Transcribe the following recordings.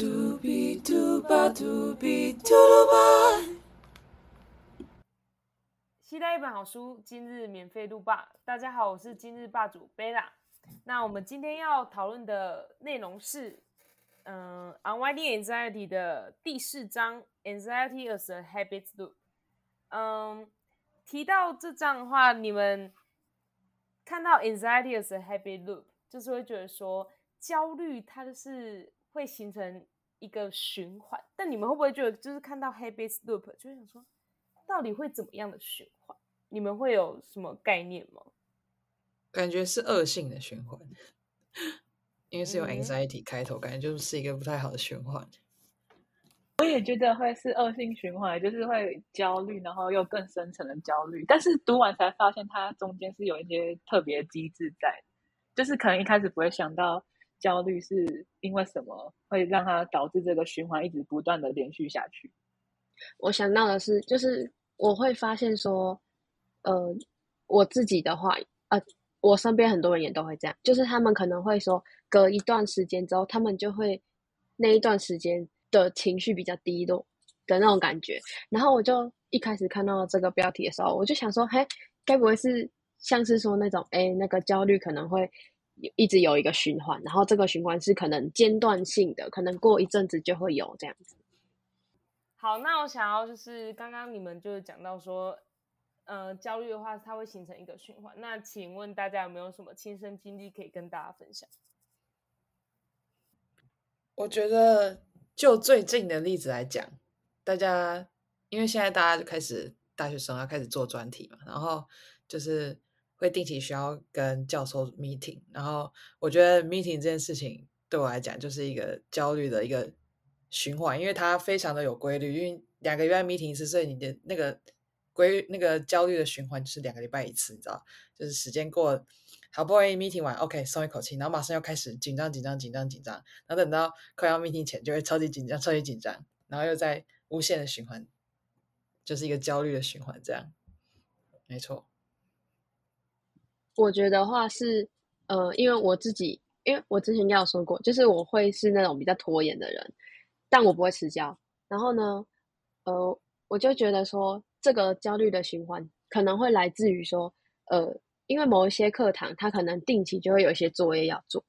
嘟比嘟吧嘟比嘟噜吧。期待一本好书，今日免费录霸。大家好，我是今日霸主贝拉。那我们今天要讨论的内容是，嗯，Unwinding Anxiety 的第四章，Anxiety as a Habit Loop。嗯，提到这章的话，你们看到 Anxiety as a Habit Loop，就是会觉得说，焦虑它就是会形成一个循环。但你们会不会觉得，就是看到 Habit Loop，就想说，到底会怎么样的循环？你们会有什么概念吗？感觉是恶性的循环，因为是用 anxiety 开头，感觉就是一个不太好的循环。我也觉得会是恶性循环，就是会焦虑，然后又更深层的焦虑。但是读完才发现，它中间是有一些特别机制在，就是可能一开始不会想到焦虑是因为什么会让它导致这个循环一直不断的连续下去。我想到的是，就是我会发现说，呃，我自己的话，呃，我身边很多人也都会这样，就是他们可能会说，隔一段时间之后，他们就会那一段时间。的情绪比较低落的那种感觉，然后我就一开始看到这个标题的时候，我就想说，嘿，该不会是像是说那种，哎，那个焦虑可能会一直有一个循环，然后这个循环是可能间断性的，可能过一阵子就会有这样子。好，那我想要就是刚刚你们就是讲到说，呃，焦虑的话它会形成一个循环，那请问大家有没有什么亲身经历可以跟大家分享？我觉得。就最近的例子来讲，大家因为现在大家就开始大学生要开始做专题嘛，然后就是会定期需要跟教授 meeting，然后我觉得 meeting 这件事情对我来讲就是一个焦虑的一个循环，因为它非常的有规律，因为两个月 meeting 一次，所以你的那个规那个焦虑的循环就是两个礼拜一次，你知道，就是时间过。好不容易 meeting 完，OK，松一口气，然后马上又开始紧张、紧张、紧张、紧张，然后等到快要 meeting 前，就会超级紧张、超级紧张，然后又在无限的循环，就是一个焦虑的循环，这样，没错。我觉得话是，呃，因为我自己，因为我之前也有说过，就是我会是那种比较拖延的人，但我不会迟交。然后呢，呃，我就觉得说，这个焦虑的循环可能会来自于说，呃。因为某一些课堂，他可能定期就会有一些作业要做，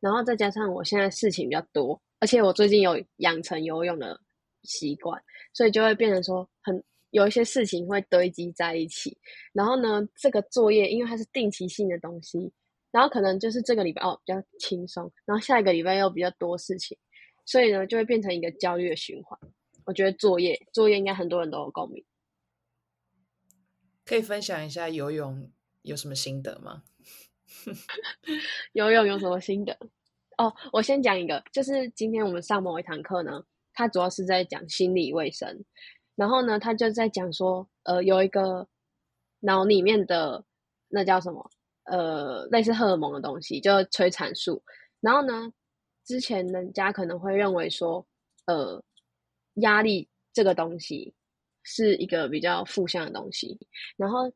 然后再加上我现在事情比较多，而且我最近有养成游泳的习惯，所以就会变成说很有一些事情会堆积在一起。然后呢，这个作业因为它是定期性的东西，然后可能就是这个礼拜哦比较轻松，然后下一个礼拜又比较多事情，所以呢就会变成一个焦虑的循环。我觉得作业作业应该很多人都有共鸣，可以分享一下游泳。有什么心得吗？游泳有什么心得？哦，我先讲一个，就是今天我们上某一堂课呢，它主要是在讲心理卫生，然后呢，他就在讲说，呃，有一个脑里面的那叫什么，呃，类似荷尔蒙的东西，叫催产素。然后呢，之前人家可能会认为说，呃，压力这个东西是一个比较负向的东西，然后。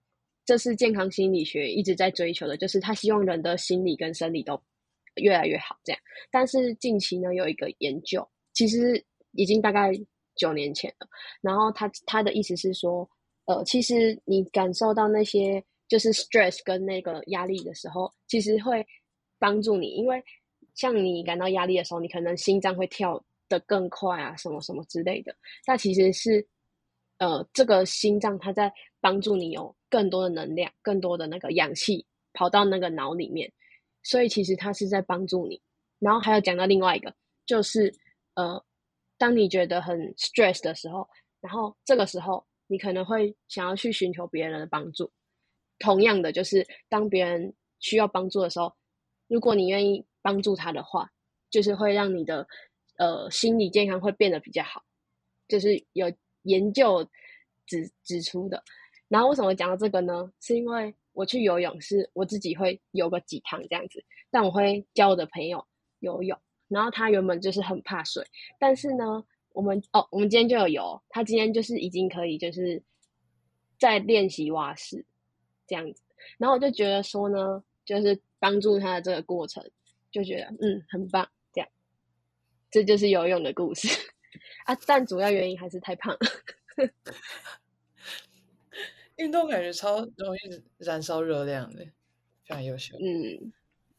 这是健康心理学一直在追求的，就是他希望人的心理跟生理都越来越好，这样。但是近期呢，有一个研究，其实已经大概九年前了。然后他他的意思是说，呃，其实你感受到那些就是 stress 跟那个压力的时候，其实会帮助你，因为像你感到压力的时候，你可能心脏会跳得更快啊，什么什么之类的。那其实是，呃，这个心脏它在帮助你有。更多的能量，更多的那个氧气跑到那个脑里面，所以其实它是在帮助你。然后还有讲到另外一个，就是呃，当你觉得很 stress 的时候，然后这个时候你可能会想要去寻求别人的帮助。同样的，就是当别人需要帮助的时候，如果你愿意帮助他的话，就是会让你的呃心理健康会变得比较好。就是有研究指指出的。然后为什么讲到这个呢？是因为我去游泳，是我自己会游个几趟这样子，但我会教我的朋友游泳。然后他原本就是很怕水，但是呢，我们哦，我们今天就有游，他今天就是已经可以就是在练习蛙式这样子。然后我就觉得说呢，就是帮助他的这个过程，就觉得嗯很棒这样。这就是游泳的故事 啊！但主要原因还是太胖。运动感觉超容易燃烧热量的，非常优秀。嗯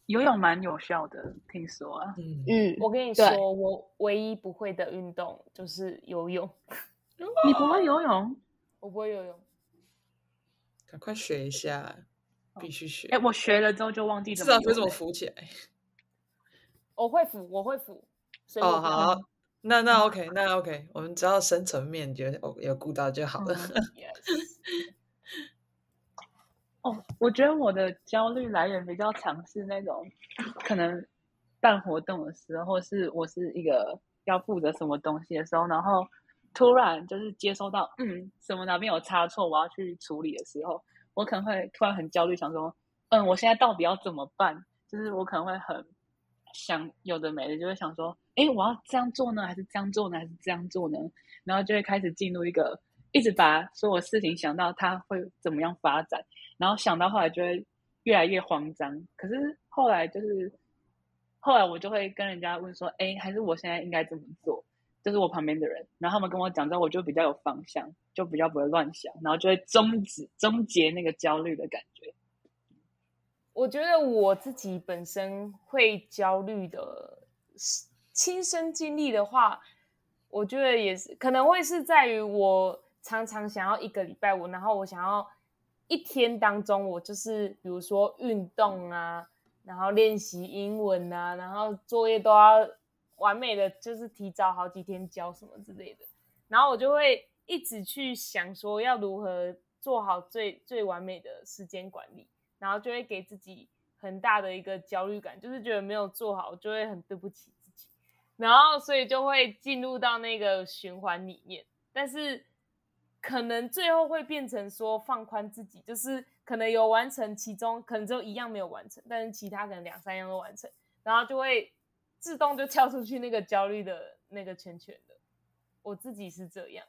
游泳蛮有效的，听说啊。嗯，嗯，我跟你对说，我唯一不会的运动就是游泳，你不会游泳？我不会游泳。赶快学一下，必须学。哎、我学了之后就忘记至怎么游少会怎么浮起来。我会浮，我会浮。所以哦，好，那那 OK，那 OK，我们只要深层面觉得哦有顾到就好了。嗯 Yes 哦，我觉得我的焦虑来源比较常是那种可能办活动的时候，是我是一个要负责什么东西的时候，然后突然就是接收到嗯什么哪边有差错，我要去处理的时候，我可能会突然很焦虑，想说嗯我现在到底要怎么办？就是我可能会很想有的没的，就会想说，诶，我要这样做呢，还是这样做呢，还是这样做呢？然后就会开始进入一个一直把所有事情想到它会怎么样发展。然后想到后来就会越来越慌张。可是后来就是，后来我就会跟人家问说，哎，还是我现在应该怎么做？就是我旁边的人，然后他们跟我讲之后，我就比较有方向，就比较不会乱想，然后就会终止终结那个焦虑的感觉。我觉得我自己本身会焦虑的亲身经历的话，我觉得也是可能会是在于我常常想要一个礼拜五，然后我想要一天当中，我就是比如说运动啊，然后练习英文啊，然后作业都要完美的，就是提早好几天交什么之类的，然后我就会一直去想说要如何做好最最完美的时间管理。然后就会给自己很大的一个焦虑感，就是觉得没有做好，就会很对不起自己，然后所以就会进入到那个循环里面。但是可能最后会变成说放宽自己，就是可能有完成其中，可能只有一样没有完成，但是其他可能两三样都完成，然后就会自动就跳出去那个焦虑的那个圈圈的。我自己是这样。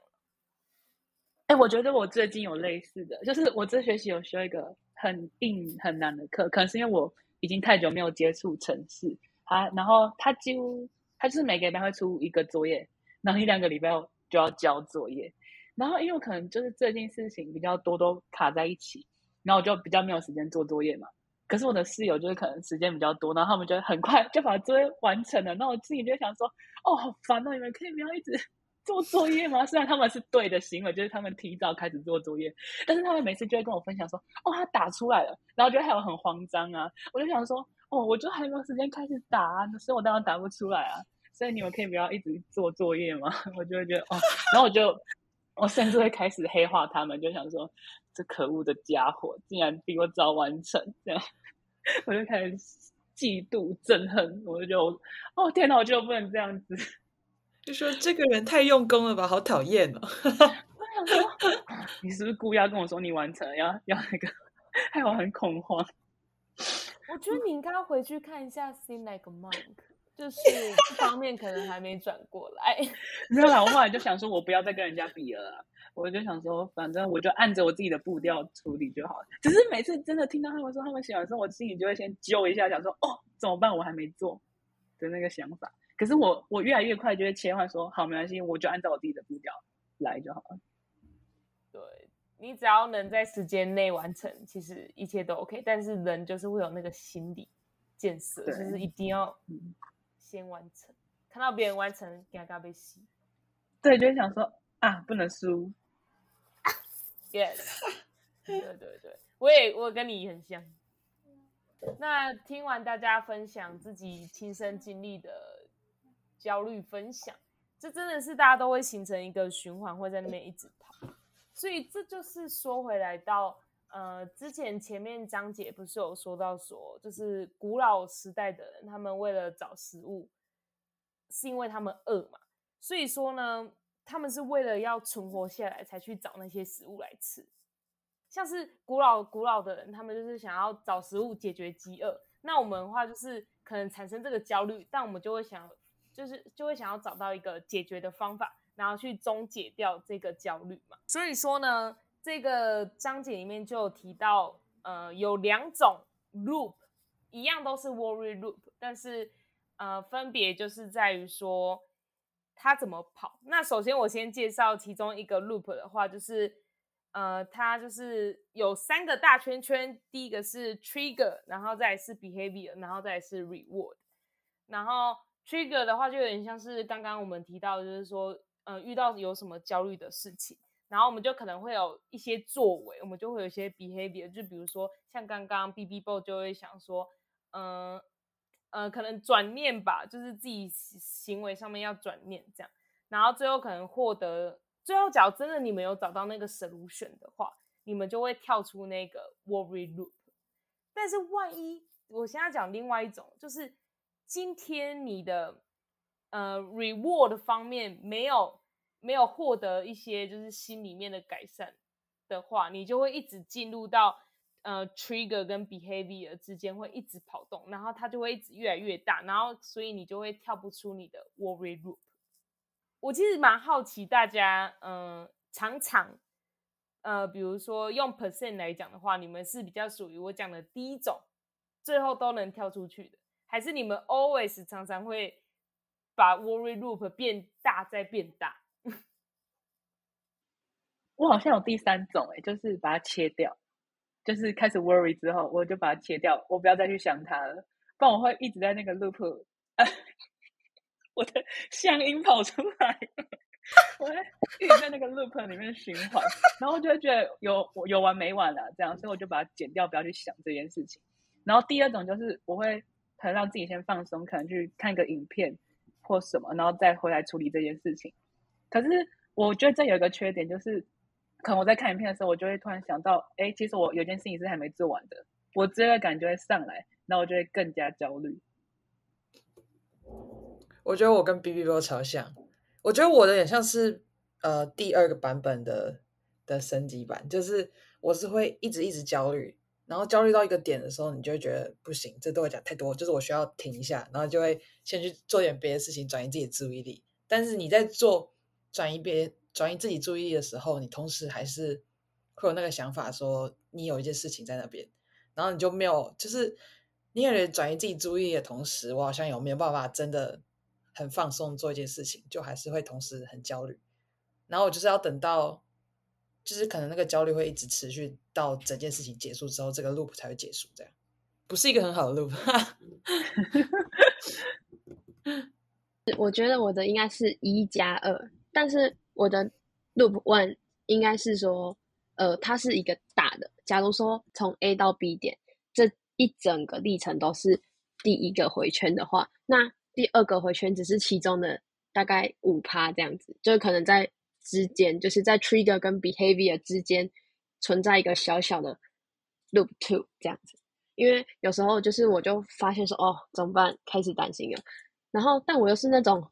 哎，我觉得我最近有类似的，就是我这学期有修一个很硬很难的课，可能是因为我已经太久没有接触程式，啊然后他几乎他就是每个礼拜会出一个作业，然后一两个礼拜就要交作业，然后因为我可能就是最近事情比较多，都卡在一起，然后我就比较没有时间做作业嘛。可是我的室友就是可能时间比较多，然后他们就很快就把作业完成了，那我自己就想说，哦，好烦哦，你们可以不要一直。做作业吗？虽然他们是对的行为，就是他们提早开始做作业，但是他们每次就会跟我分享说：“哦，他打出来了。”然后就还有很慌张啊。我就想说：“哦，我就还没有时间开始打啊，所以我当然打不出来啊。”所以你们可以不要一直做作业吗？我就会觉得哦，然后我就我甚至会开始黑化他们，就想说：“这可恶的家伙竟然比我早完成！”这样 我就开始嫉妒憎恨，我就觉得哦天哪，我就不能这样子。就说这个人太用功了吧，好讨厌哦！我想说，你是不是故意要跟我说你完成了，要要那个，害我很恐慌。我觉得你应该要回去看一下《Sing Like a Monk》，就是这方面可能还没转过来。没有啦，我后来就想说，我不要再跟人家比了啦。我就想说，反正我就按着我自己的步调处理就好了。只是每次真的听到他们说他们喜欢的时候，我心里就会先揪一下，想说哦，怎么办？我还没做的那个想法。可是我我越来越快就会切换说，好，没关系，我就按照我自己的步调来就好了。对你只要能在时间内完成，其实一切都 OK。但是人就是会有那个心理建设，就是一定要嗯先完成。看到别人完成，给他被吸。对，就会想说啊，不能输。Yes，对对对，我也我跟你很像。那听完大家分享自己亲身经历的焦虑分享，这真的是大家都会形成一个循环，会在那边一直跑。所以这就是说回来到呃，之前前面章节不是有说到说，就是古老时代的人，他们为了找食物，是因为他们饿嘛，所以说呢，他们是为了要存活下来才去找那些食物来吃。像是古老古老的人，他们就是想要找食物解决饥饿。那我们的话就是可能产生这个焦虑，但我们就会想，就是就会想要找到一个解决的方法，然后去终结掉这个焦虑嘛。所以说呢，这个章节里面就有提到，呃，有两种 loop，一样都是 worry loop，但是呃，分别就是在于说它怎么跑。那首先我先介绍其中一个 loop 的话，就是呃，它就是有三个大圈圈，第一个是 trigger，然后再是 behavior，然后再是 reward。然后 trigger 的话就有点像是刚刚我们提到，就是说呃，遇到有什么焦虑的事情，然后我们就可能会有一些作为，我们就会有一些 behavior，就比如说像刚刚 B B Boy 就会想说，嗯。呃，可能转念吧，就是自己行为上面要转念这样，然后最后可能获得，最后假如真的你们有找到那个 solution 的话，你们就会跳出那个 worry loop。但是万一我现在讲另外一种，就是今天你的呃 reward 方面没有没有获得一些就是心里面的改善的话，你就会一直进入到。呃，trigger 跟 behavior 之间会一直跑动，然后它就会一直越来越大，然后所以你就会跳不出你的 worry loop。我其实蛮好奇大家，嗯，常常，呃，比如说用 percent 来讲的话，你们是比较属于我讲的第一种，最后都能跳出去的，还是你们 always 常常会把 worry loop 变大再变大？我好像有第三种，哎，就是把它切掉。就是开始 worry 之后，我就把它切掉，我不要再去想它了，不然我会一直在那个 loop，我的乡音跑出来，我会一直在那个 loop 里面循环，然后就会觉得有有完没完了这样，所以我就把它剪掉，不要去想这件事情。然后第二种就是我会很让自己先放松，可能去看个影片或什么，然后再回来处理这件事情。可是我觉得这有一个缺点就是。可能我在看影片的时候，我就会突然想到，哎，其实我有件事情是还没做完的，我罪恶感就会上来，那我就会更加焦虑。我觉得我跟 B B 波超像，我觉得我的也像是呃第二个版本的的升级版，就是我是会一直一直焦虑，然后焦虑到一个点的时候，你就会觉得不行，这对我讲太多，就是我需要停一下，然后就会先去做点别的事情，转移自己的注意力。但是你在做转移别。转移自己注意力的时候，你同时还是会有那个想法，说你有一件事情在那边，然后你就没有，就是你感觉转移自己注意力的同时，我好像有没有办法真的很放松做一件事情，就还是会同时很焦虑。然后我就是要等到，就是可能那个焦虑会一直持续到整件事情结束之后，这个 loop 才会结束。这样不是一个很好的 loop。我觉得我的应该是一加二，但是。我的 loop one 应该是说，呃，它是一个大的。假如说从 A 到 B 点这一整个历程都是第一个回圈的话，那第二个回圈只是其中的大概五趴这样子，就可能在之间，就是在 trigger 跟 behavior 之间存在一个小小的 loop two 这样子。因为有时候就是我就发现说，哦，怎么办？开始担心了。然后，但我又是那种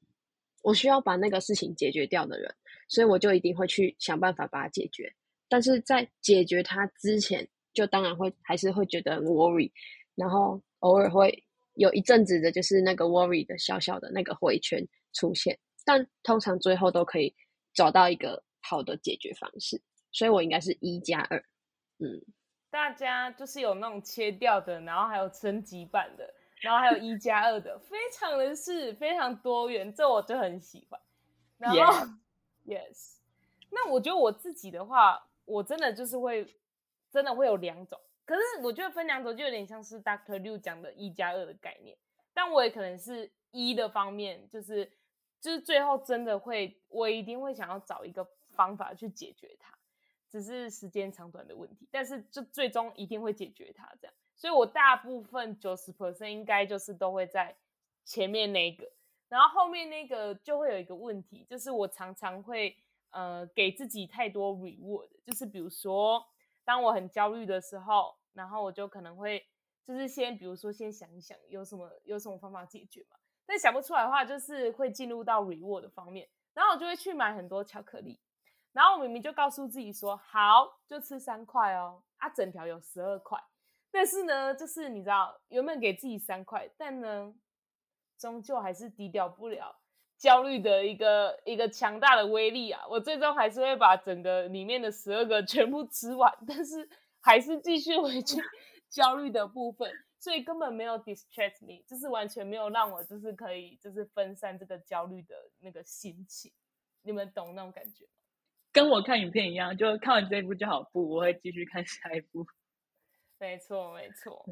我需要把那个事情解决掉的人。所以我就一定会去想办法把它解决，但是在解决它之前，就当然会还是会觉得很 worry，然后偶尔会有一阵子的就是那个 worry 的小小的那个回圈出现，但通常最后都可以找到一个好的解决方式，所以我应该是一加二，嗯，大家就是有那种切掉的，然后还有升级版的，然后还有一加二的，非常的是非常多元，这我就很喜欢，然后。Yes，那我觉得我自己的话，我真的就是会，真的会有两种。可是我觉得分两种就有点像是 Doctor Liu 讲的“一加二”的概念。但我也可能是一的方面，就是就是最后真的会，我一定会想要找一个方法去解决它，只是时间长短的问题。但是就最终一定会解决它，这样。所以我大部分九十 percent 应该就是都会在前面那个。然后后面那个就会有一个问题，就是我常常会呃给自己太多 reward，就是比如说当我很焦虑的时候，然后我就可能会就是先比如说先想一想有什么有什么方法解决嘛，但想不出来的话，就是会进入到 reward 的方面，然后我就会去买很多巧克力，然后我明明就告诉自己说好就吃三块哦，啊整条有十二块，但是呢就是你知道原本给自己三块，但呢。终究还是低调不了焦虑的一个一个强大的威力啊！我最终还是会把整个里面的十二个全部吃完，但是还是继续回去 焦虑的部分。所以根本没有 distract me，，就是完全没有让我就是可以就是分散这个焦虑的那个心情。你们懂那种感觉吗？跟我看影片一样，就看完这一部就好，不，我会继续看下一部。没错，没错。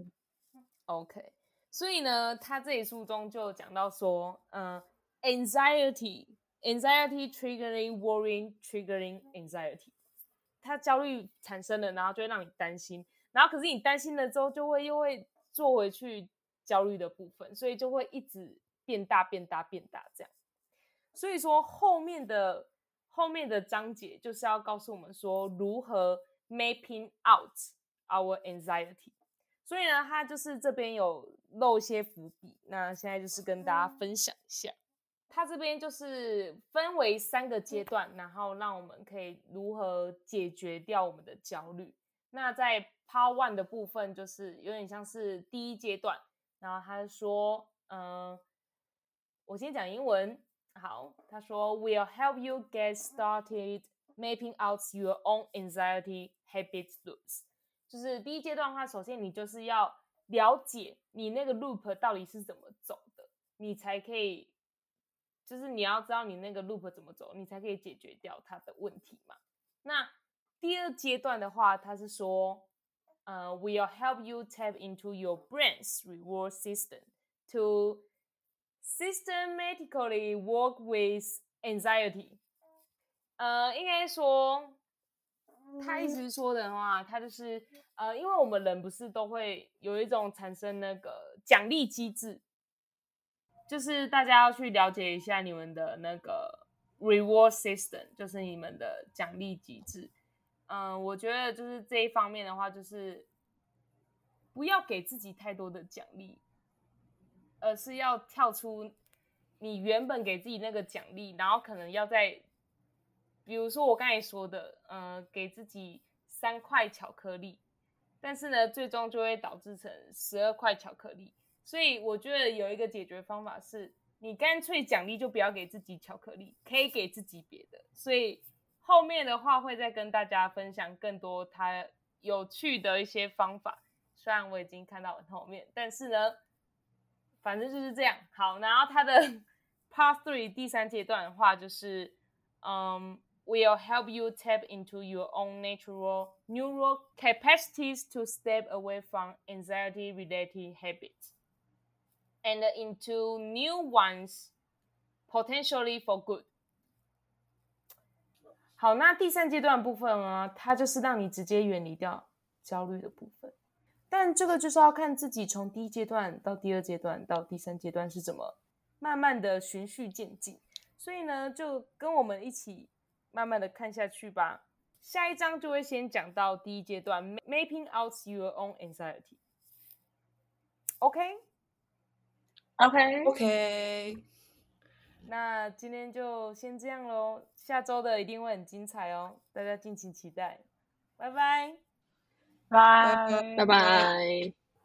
OK，所以呢，他这一书中就讲到说，嗯，anxiety，anxiety triggering worrying，triggering anxiety，他焦虑产生了，然后就会让你担心，然后可是你担心了之后，就会又会做回去焦虑的部分，所以就会一直变大、变大、变大这样。所以说后面的后面的章节就是要告诉我们说如何 mapping out our anxiety。所以呢，他就是这边有露一些伏笔，那现在就是跟大家分享一下。他这边就是分为三个阶段，然后让我们可以如何解决掉我们的焦虑。那在 Part One 的部分，就是有点像是第一阶段，然后他说，嗯，我先讲英文。好，他说，We'll help you get started mapping out your own anxiety habit loops。就是第一阶段的话，首先你就是要了解你那个 loop 到底是怎么走的，你才可以，就是你要知道你那个 loop 怎么走，你才可以解决掉它的问题嘛。那第二阶段的话，他是说，呃，We'll help you tap into your brain's reward system to systematically work with anxiety。呃，应该说。他一直说的话，他就是呃，因为我们人不是都会有一种产生那个奖励机制，就是大家要去了解一下你们的那个 reward system，就是你们的奖励机制。嗯，我觉得就是这一方面的话，就是不要给自己太多的奖励，而是要跳出你原本给自己那个奖励，然后可能要在。比如说我刚才说的，嗯，给自己三块巧克力，但是呢，最终就会导致成十二块巧克力。所以我觉得有一个解决方法是，你干脆奖励就不要给自己巧克力，可以给自己别的。所以后面的话会再跟大家分享更多他有趣的一些方法。虽然我已经看到了后面，但是呢，反正就是这样。好，然后他的 Part Three 第三阶段的话就是，嗯。will help you tap into your own natural neural capacities to step away from anxiety related habits and into new ones potentially for good。好，那第三阶段部分呢，它就是让你直接远离掉焦虑的部分。但这个就是要看自己从第一阶段到第二阶段到第三阶段是怎么慢慢的循序渐进。所以呢，就跟我们一起 慢慢的看下去吧。下一章就会先讲到第一阶段，mapping out your own anxiety。OK，OK，OK。那今天就先这样喽，下周的一定会很精彩哦，大家敬请期待。拜拜，拜拜拜。